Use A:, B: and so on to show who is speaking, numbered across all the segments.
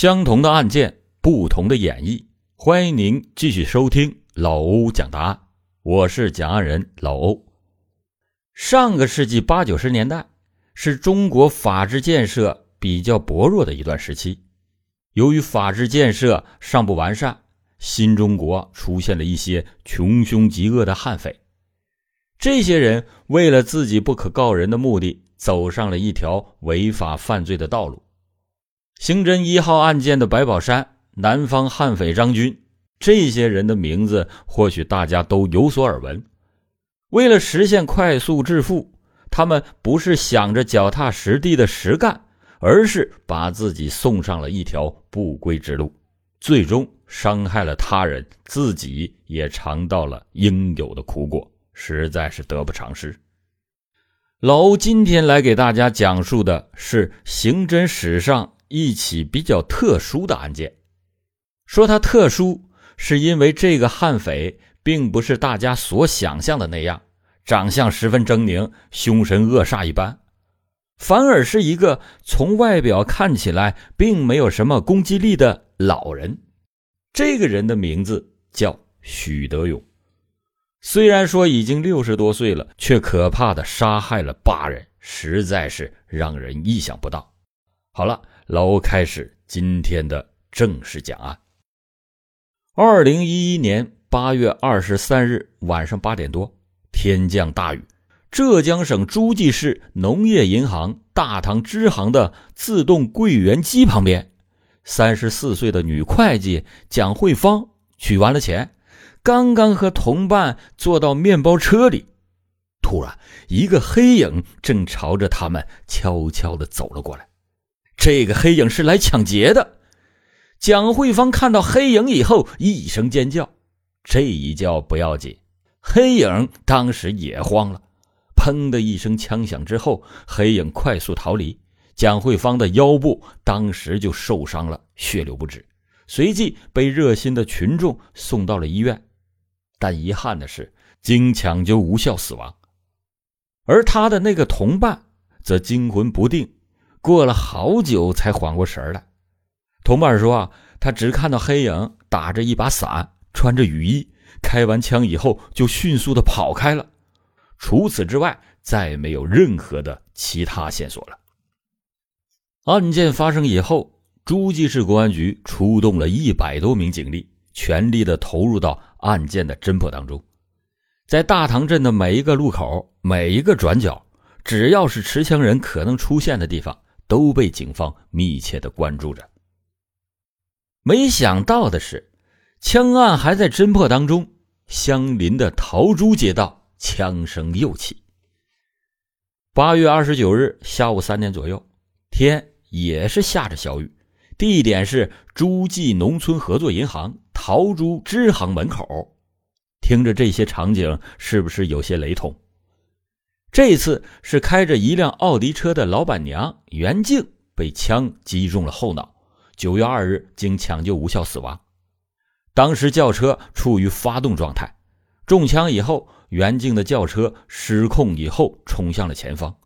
A: 相同的案件，不同的演绎。欢迎您继续收听老欧讲答案，我是讲案人老欧。上个世纪八九十年代是中国法治建设比较薄弱的一段时期，由于法治建设尚不完善，新中国出现了一些穷凶极恶的悍匪。这些人为了自己不可告人的目的，走上了一条违法犯罪的道路。刑侦一号案件的白宝山、南方悍匪张军，这些人的名字或许大家都有所耳闻。为了实现快速致富，他们不是想着脚踏实地的实干，而是把自己送上了一条不归之路，最终伤害了他人，自己也尝到了应有的苦果，实在是得不偿失。老欧今天来给大家讲述的是刑侦史上。一起比较特殊的案件，说它特殊，是因为这个悍匪并不是大家所想象的那样，长相十分狰狞、凶神恶煞一般，反而是一个从外表看起来并没有什么攻击力的老人。这个人的名字叫许德勇，虽然说已经六十多岁了，却可怕的杀害了八人，实在是让人意想不到。好了。老欧开始今天的正式讲案。二零一一年八月二十三日晚上八点多，天降大雨，浙江省诸暨市农业银行大堂支行的自动柜员机旁边，三十四岁的女会计蒋慧芳取完了钱，刚刚和同伴坐到面包车里，突然一个黑影正朝着他们悄悄地走了过来。这个黑影是来抢劫的。蒋慧芳看到黑影以后，一声尖叫。这一叫不要紧，黑影当时也慌了。砰的一声枪响之后，黑影快速逃离。蒋慧芳的腰部当时就受伤了，血流不止，随即被热心的群众送到了医院。但遗憾的是，经抢救无效死亡。而他的那个同伴则惊魂不定。过了好久才缓过神来，同伴说：“啊，他只看到黑影打着一把伞，穿着雨衣，开完枪以后就迅速的跑开了。除此之外，再没有任何的其他线索了。”案件发生以后，诸暨市公安局出动了一百多名警力，全力的投入到案件的侦破当中。在大塘镇的每一个路口、每一个转角，只要是持枪人可能出现的地方。都被警方密切的关注着。没想到的是，枪案还在侦破当中，相邻的桃珠街道枪声又起。八月二十九日下午三点左右，天也是下着小雨，地点是诸暨农村合作银行桃珠支行门口。听着这些场景，是不是有些雷同？这次是开着一辆奥迪车的老板娘袁静被枪击中了后脑，九月二日经抢救无效死亡。当时轿车处于发动状态，中枪以后，袁静的轿车失控以后冲向了前方，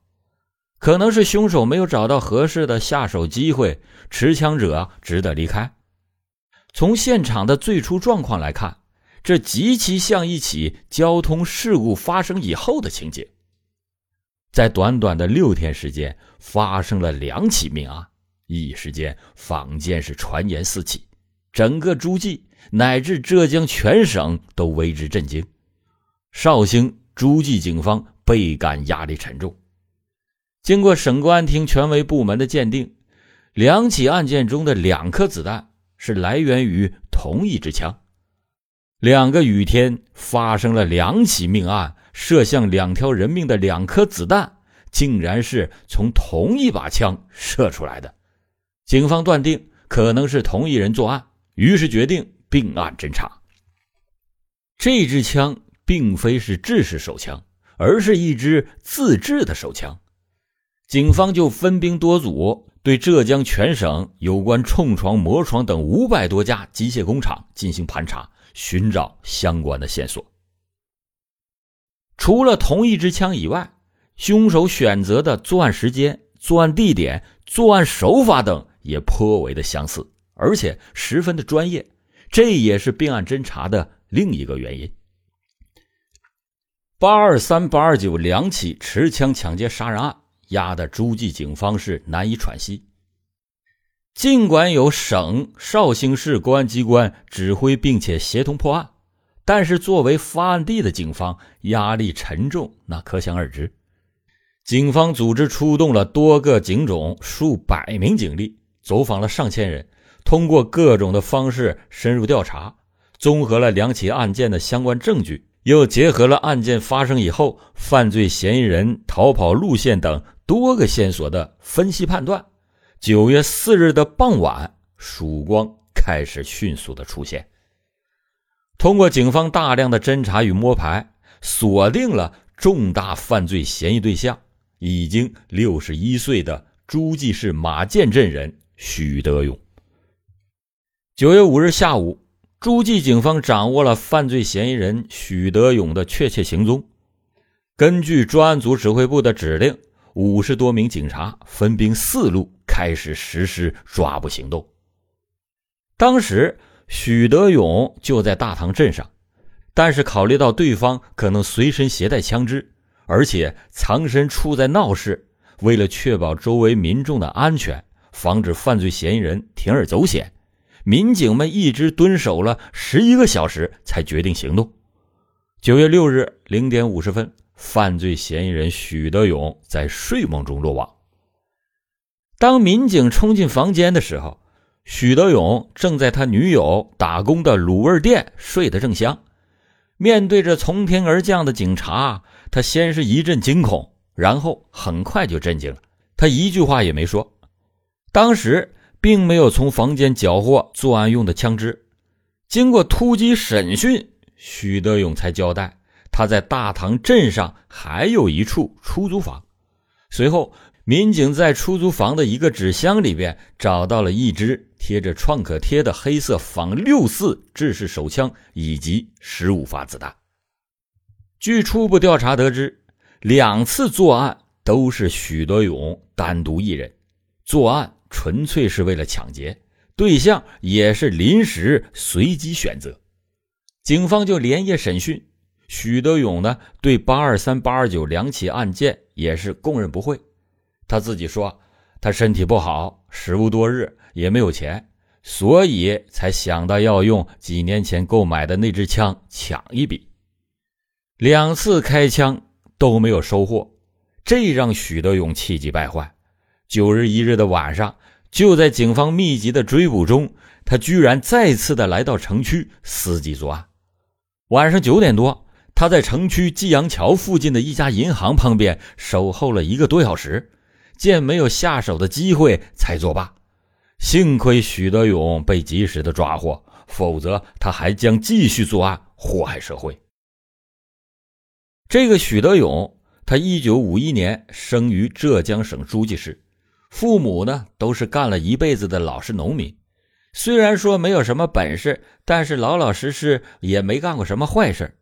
A: 可能是凶手没有找到合适的下手机会，持枪者只得离开。从现场的最初状况来看，这极其像一起交通事故发生以后的情节。在短短的六天时间，发生了两起命案，一时间坊间是传言四起，整个诸暨乃至浙江全省都为之震惊。绍兴诸暨警方倍感压力沉重。经过省公安厅权威部门的鉴定，两起案件中的两颗子弹是来源于同一支枪。两个雨天发生了两起命案。射向两条人命的两颗子弹，竟然是从同一把枪射出来的。警方断定可能是同一人作案，于是决定并案侦查。这支枪并非是制式手枪，而是一支自制的手枪。警方就分兵多组，对浙江全省有关冲床、磨床等五百多家机械工厂进行盘查，寻找相关的线索。除了同一支枪以外，凶手选择的作案时间、作案地点、作案手法等也颇为的相似，而且十分的专业，这也是并案侦查的另一个原因。八二三、八二九两起持枪抢劫杀人案，压得诸暨警方是难以喘息。尽管有省、绍兴市公安机关指挥并且协同破案，但是作为发案地的警方压力沉重，那可想而知。警方组织出动了多个警种，数百名警力，走访了上千人，通过各种的方式深入调查，综合了两起案件的相关证据，又结合了案件发生以后犯罪嫌疑人逃跑路线等多个线索的分析判断。九月四日的傍晚，曙光开始迅速的出现。通过警方大量的侦查与摸排，锁定了重大犯罪嫌疑对象，已经六十一岁的诸暨市马涧镇人许德勇。九月五日下午，诸暨警方掌握了犯罪嫌疑人许德勇的确切行踪。根据专案组指挥部的指令。五十多名警察分兵四路开始实施抓捕行动。当时许德勇就在大塘镇上，但是考虑到对方可能随身携带枪支，而且藏身处在闹市，为了确保周围民众的安全，防止犯罪嫌疑人铤而走险，民警们一直蹲守了十一个小时，才决定行动。九月六日零点五十分。犯罪嫌疑人许德勇在睡梦中落网。当民警冲进房间的时候，许德勇正在他女友打工的卤味店睡得正香。面对着从天而降的警察，他先是一阵惊恐，然后很快就震惊了。他一句话也没说。当时并没有从房间缴获作案用的枪支。经过突击审讯，许德勇才交代。他在大塘镇上还有一处出租房，随后民警在出租房的一个纸箱里边找到了一支贴着创可贴的黑色仿六四制式手枪以及十五发子弹。据初步调查得知，两次作案都是许德勇单独一人作案，纯粹是为了抢劫，对象也是临时随机选择。警方就连夜审讯。许德勇呢，对八二三、八二九两起案件也是供认不讳。他自己说，他身体不好，食无多日，也没有钱，所以才想到要用几年前购买的那支枪抢一笔。两次开枪都没有收获，这让许德勇气急败坏。九日一日的晚上，就在警方密集的追捕中，他居然再次的来到城区伺机作案。晚上九点多。他在城区济阳桥附近的一家银行旁边守候了一个多小时，见没有下手的机会，才作罢。幸亏许德勇被及时的抓获，否则他还将继续作案，祸害社会。这个许德勇，他一九五一年生于浙江省诸暨市，父母呢都是干了一辈子的老实农民，虽然说没有什么本事，但是老老实实，也没干过什么坏事。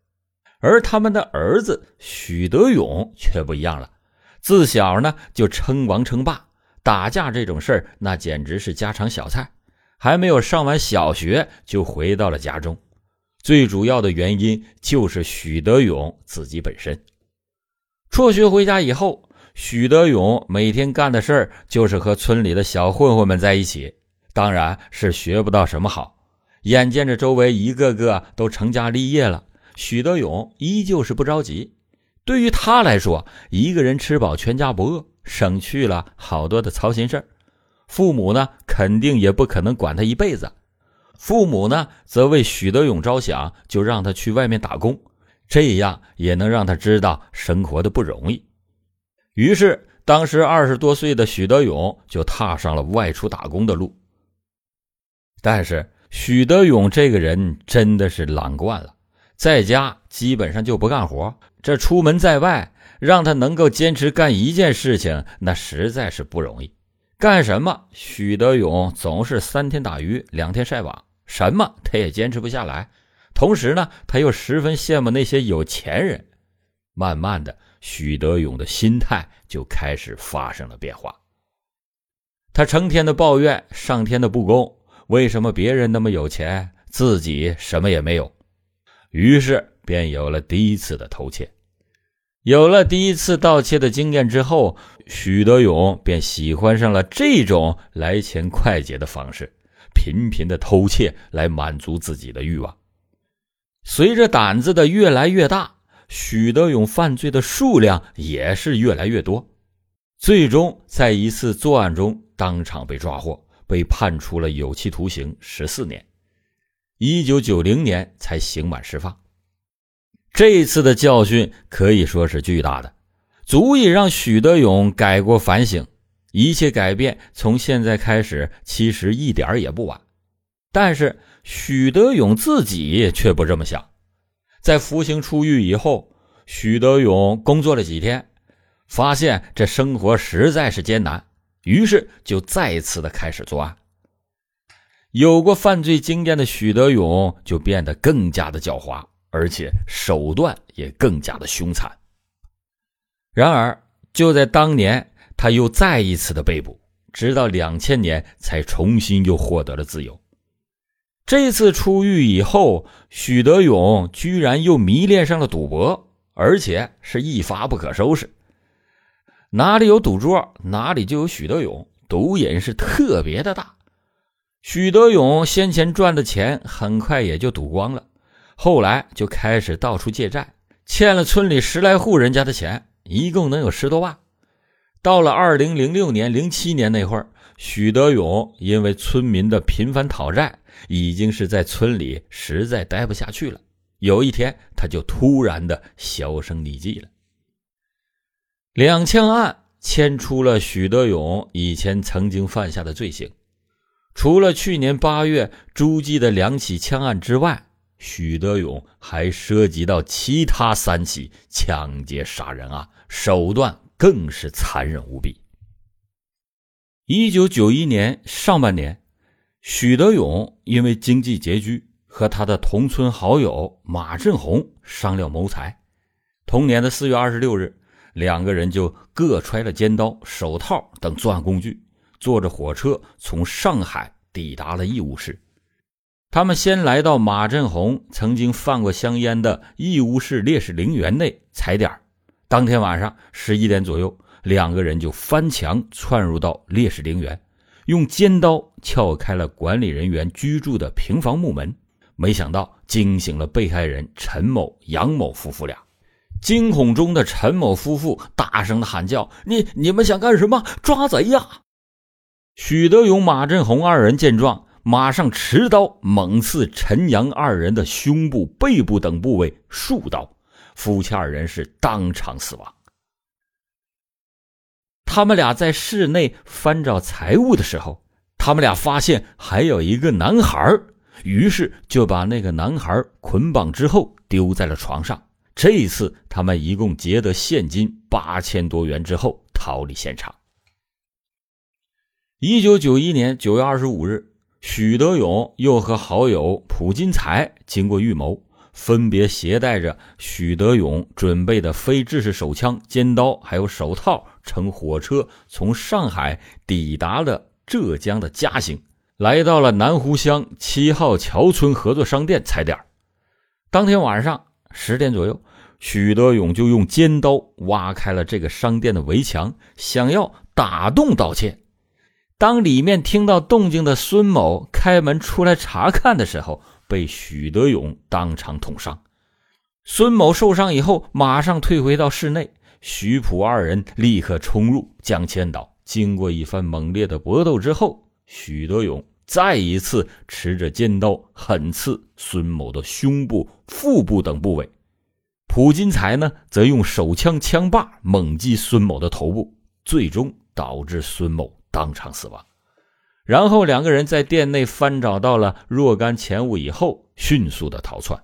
A: 而他们的儿子许德勇却不一样了，自小呢就称王称霸，打架这种事儿那简直是家常小菜。还没有上完小学就回到了家中，最主要的原因就是许德勇自己本身。辍学回家以后，许德勇每天干的事儿就是和村里的小混混们在一起，当然是学不到什么好。眼见着周围一个个都成家立业了。许德勇依旧是不着急，对于他来说，一个人吃饱全家不饿，省去了好多的操心事父母呢，肯定也不可能管他一辈子。父母呢，则为许德勇着想，就让他去外面打工，这样也能让他知道生活的不容易。于是，当时二十多岁的许德勇就踏上了外出打工的路。但是，许德勇这个人真的是懒惯了。在家基本上就不干活，这出门在外，让他能够坚持干一件事情，那实在是不容易。干什么？许德勇总是三天打鱼两天晒网，什么他也坚持不下来。同时呢，他又十分羡慕那些有钱人。慢慢的，许德勇的心态就开始发生了变化。他成天的抱怨上天的不公，为什么别人那么有钱，自己什么也没有？于是便有了第一次的偷窃。有了第一次盗窃的经验之后，许德勇便喜欢上了这种来钱快捷的方式，频频的偷窃来满足自己的欲望。随着胆子的越来越大，许德勇犯罪的数量也是越来越多，最终在一次作案中当场被抓获，被判处了有期徒刑十四年，一九九零年才刑满释放。这次的教训可以说是巨大的，足以让许德勇改过反省。一切改变从现在开始，其实一点也不晚。但是许德勇自己却不这么想。在服刑出狱以后，许德勇工作了几天，发现这生活实在是艰难，于是就再次的开始作案。有过犯罪经验的许德勇就变得更加的狡猾。而且手段也更加的凶残。然而，就在当年，他又再一次的被捕，直到两千年才重新又获得了自由。这次出狱以后，许德勇居然又迷恋上了赌博，而且是一发不可收拾。哪里有赌桌，哪里就有许德勇，赌瘾是特别的大。许德勇先前赚的钱很快也就赌光了。后来就开始到处借债，欠了村里十来户人家的钱，一共能有十多万。到了二零零六年、零七年那会儿，许德勇因为村民的频繁讨债，已经是在村里实在待不下去了。有一天，他就突然的销声匿迹了。两枪案牵出了许德勇以前曾经犯下的罪行，除了去年八月诸暨的两起枪案之外。许德勇还涉及到其他三起抢劫杀人案，手段更是残忍无比。一九九一年上半年，许德勇因为经济拮据，和他的同村好友马振红商量谋财。同年的四月二十六日，两个人就各揣了尖刀、手套等作案工具，坐着火车从上海抵达了义乌市。他们先来到马振红曾经放过香烟的义乌市烈士陵园内踩点当天晚上十一点左右，两个人就翻墙窜入到烈士陵园，用尖刀撬开了管理人员居住的平房木门，没想到惊醒了被害人陈某、杨某夫妇俩。惊恐中的陈某夫妇大声的喊叫：“你你们想干什么？抓贼呀！”许德勇、马振红二人见状。马上持刀猛刺陈阳二人的胸部、背部等部位数刀，夫妻二人是当场死亡。他们俩在室内翻找财物的时候，他们俩发现还有一个男孩，于是就把那个男孩捆绑之后丢在了床上。这一次，他们一共劫得现金八千多元之后逃离现场。一九九一年九月二十五日。许德勇又和好友蒲金才经过预谋，分别携带着许德勇准备的非制式手枪、尖刀还有手套，乘火车从上海抵达了浙江的嘉兴，来到了南湖乡七号桥村合作商店踩点。当天晚上十点左右，许德勇就用尖刀挖开了这个商店的围墙，想要打洞盗窃。当里面听到动静的孙某开门出来查看的时候，被许德勇当场捅伤。孙某受伤以后，马上退回到室内。徐普二人立刻冲入，将千岛。经过一番猛烈的搏斗之后，许德勇再一次持着尖刀狠刺孙某的胸部、腹部等部位。普金才呢，则用手枪枪把猛击孙某的头部，最终导致孙某。当场死亡，然后两个人在店内翻找到了若干钱物以后，迅速的逃窜。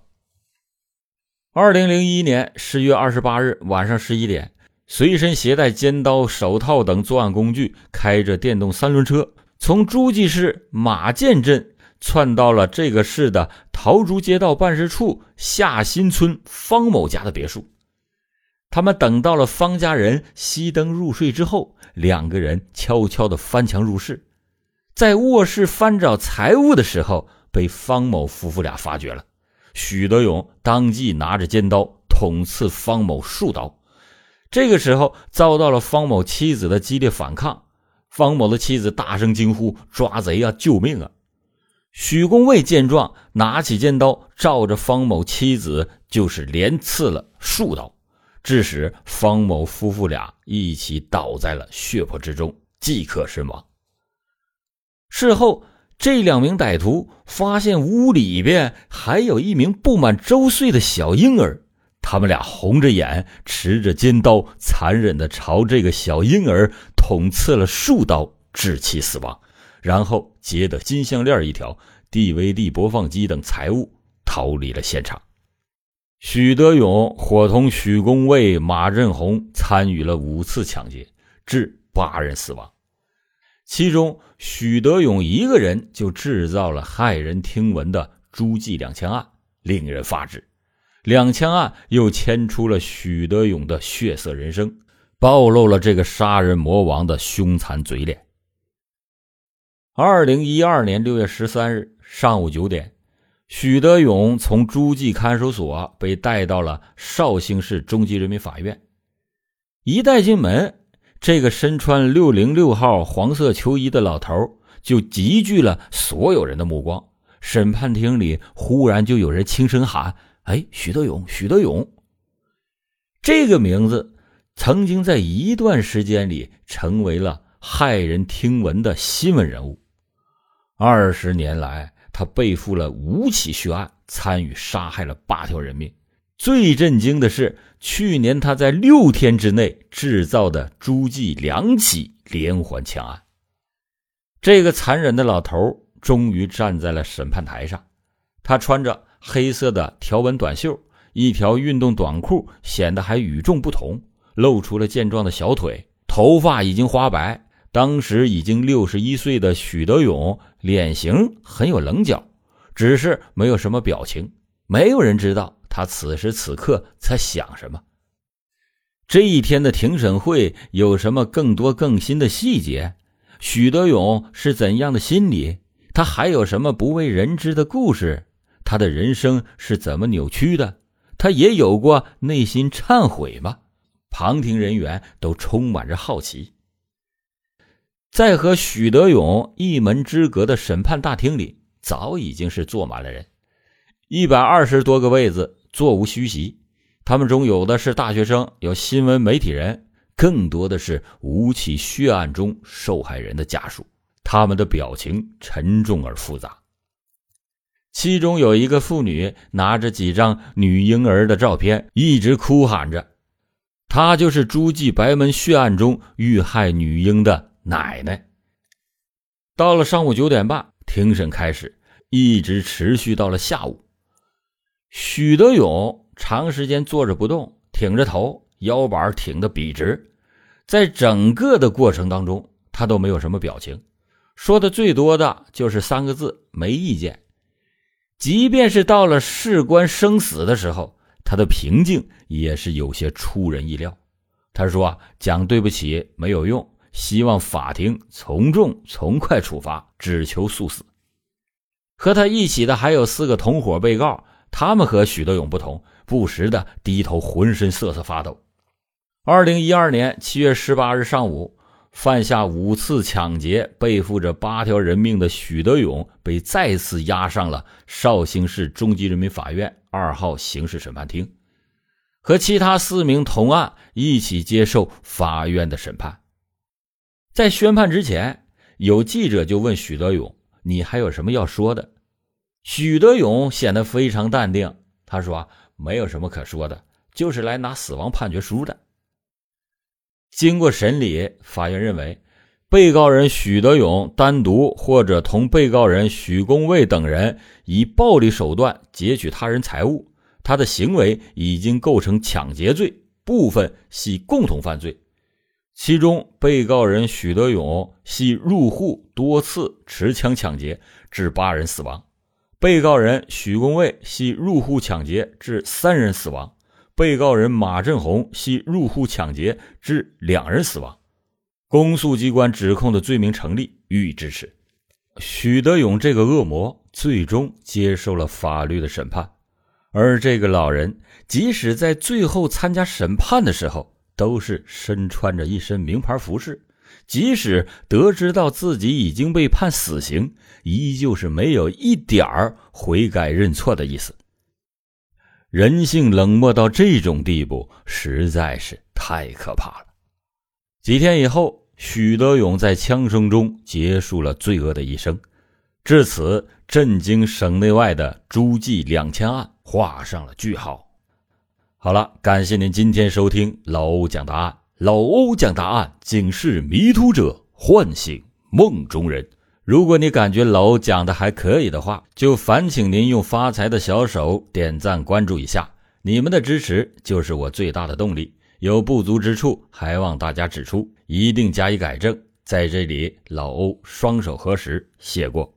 A: 二零零一年十月二十八日晚上十一点，随身携带尖刀、手套等作案工具，开着电动三轮车，从诸暨市马涧镇窜到了这个市的桃竹街道办事处下新村方某家的别墅。他们等到了方家人熄灯入睡之后。两个人悄悄地翻墙入室，在卧室翻找财物的时候，被方某夫妇俩发觉了。许德勇当即拿着尖刀捅刺方某数刀，这个时候遭到了方某妻子的激烈反抗。方某的妻子大声惊呼：“抓贼啊！救命啊！”许公卫见状，拿起尖刀照着方某妻子就是连刺了数刀，致使方某夫妇俩一起倒在了血泊之中，即刻身亡。事后，这两名歹徒发现屋里边还有一名不满周岁的小婴儿。他们俩红着眼，持着尖刀，残忍地朝这个小婴儿捅刺了数刀，致其死亡。然后劫得金项链一条、DVD 播放机等财物，逃离了现场。许德勇伙同许公卫、马振红参与了五次抢劫，致八人死亡。其中，许德勇一个人就制造了骇人听闻的诸暨两枪案，令人发指。两枪案又牵出了许德勇的血色人生，暴露了这个杀人魔王的凶残嘴脸。二零一二年六月十三日上午九点，许德勇从诸暨看守所被带到了绍兴市中级人民法院。一带进门，这个身穿六零六号黄色球衣的老头就集聚了所有人的目光。审判厅里忽然就有人轻声喊。哎，许德勇，许德勇，这个名字曾经在一段时间里成为了骇人听闻的新闻人物。二十年来，他背负了五起血案，参与杀害了八条人命。最震惊的是，去年他在六天之内制造的诸暨两起连环枪案。这个残忍的老头终于站在了审判台上，他穿着。黑色的条纹短袖，一条运动短裤，显得还与众不同，露出了健壮的小腿。头发已经花白。当时已经六十一岁的许德勇，脸型很有棱角，只是没有什么表情。没有人知道他此时此刻在想什么。这一天的庭审会有什么更多更新的细节？许德勇是怎样的心理？他还有什么不为人知的故事？他的人生是怎么扭曲的？他也有过内心忏悔吗？旁听人员都充满着好奇。在和许德勇一门之隔的审判大厅里，早已经是坐满了人，一百二十多个位子座无虚席。他们中有的是大学生，有新闻媒体人，更多的是五起血案中受害人的家属。他们的表情沉重而复杂。其中有一个妇女拿着几张女婴儿的照片，一直哭喊着：“她就是诸暨白门血案中遇害女婴的奶奶。”到了上午九点半，庭审开始，一直持续到了下午。许德勇长时间坐着不动，挺着头，腰板挺得笔直，在整个的过程当中，他都没有什么表情，说的最多的就是三个字：“没意见。”即便是到了事关生死的时候，他的平静也是有些出人意料。他说：“啊讲对不起没有用，希望法庭从重从快处罚，只求速死。”和他一起的还有四个同伙被告，他们和许德勇不同，不时的低头，浑身瑟瑟发抖。二零一二年七月十八日上午。犯下五次抢劫、背负着八条人命的许德勇被再次押上了绍兴市中级人民法院二号刑事审判厅，和其他四名同案一起接受法院的审判。在宣判之前，有记者就问许德勇：“你还有什么要说的？”许德勇显得非常淡定，他说：“没有什么可说的，就是来拿死亡判决书的。”经过审理，法院认为，被告人许德勇单独或者同被告人许公卫等人以暴力手段劫取他人财物，他的行为已经构成抢劫罪，部分系共同犯罪。其中，被告人许德勇系入户多次持枪抢劫，致八人死亡；被告人许公卫系入户抢劫，致三人死亡。被告人马振红系入户抢劫，致两人死亡。公诉机关指控的罪名成立，予以支持。许德勇这个恶魔最终接受了法律的审判，而这个老人即使在最后参加审判的时候，都是身穿着一身名牌服饰。即使得知到自己已经被判死刑，依旧是没有一点儿悔改认错的意思。人性冷漠到这种地步，实在是太可怕了。几天以后，许德勇在枪声中结束了罪恶的一生，至此，震惊省内外的诸暨两千案画上了句号。好了，感谢您今天收听老欧讲答案。老欧讲答案，警示迷途者，唤醒梦中人。如果你感觉老欧讲的还可以的话，就烦请您用发财的小手点赞关注一下。你们的支持就是我最大的动力。有不足之处，还望大家指出，一定加以改正。在这里，老欧双手合十，谢过。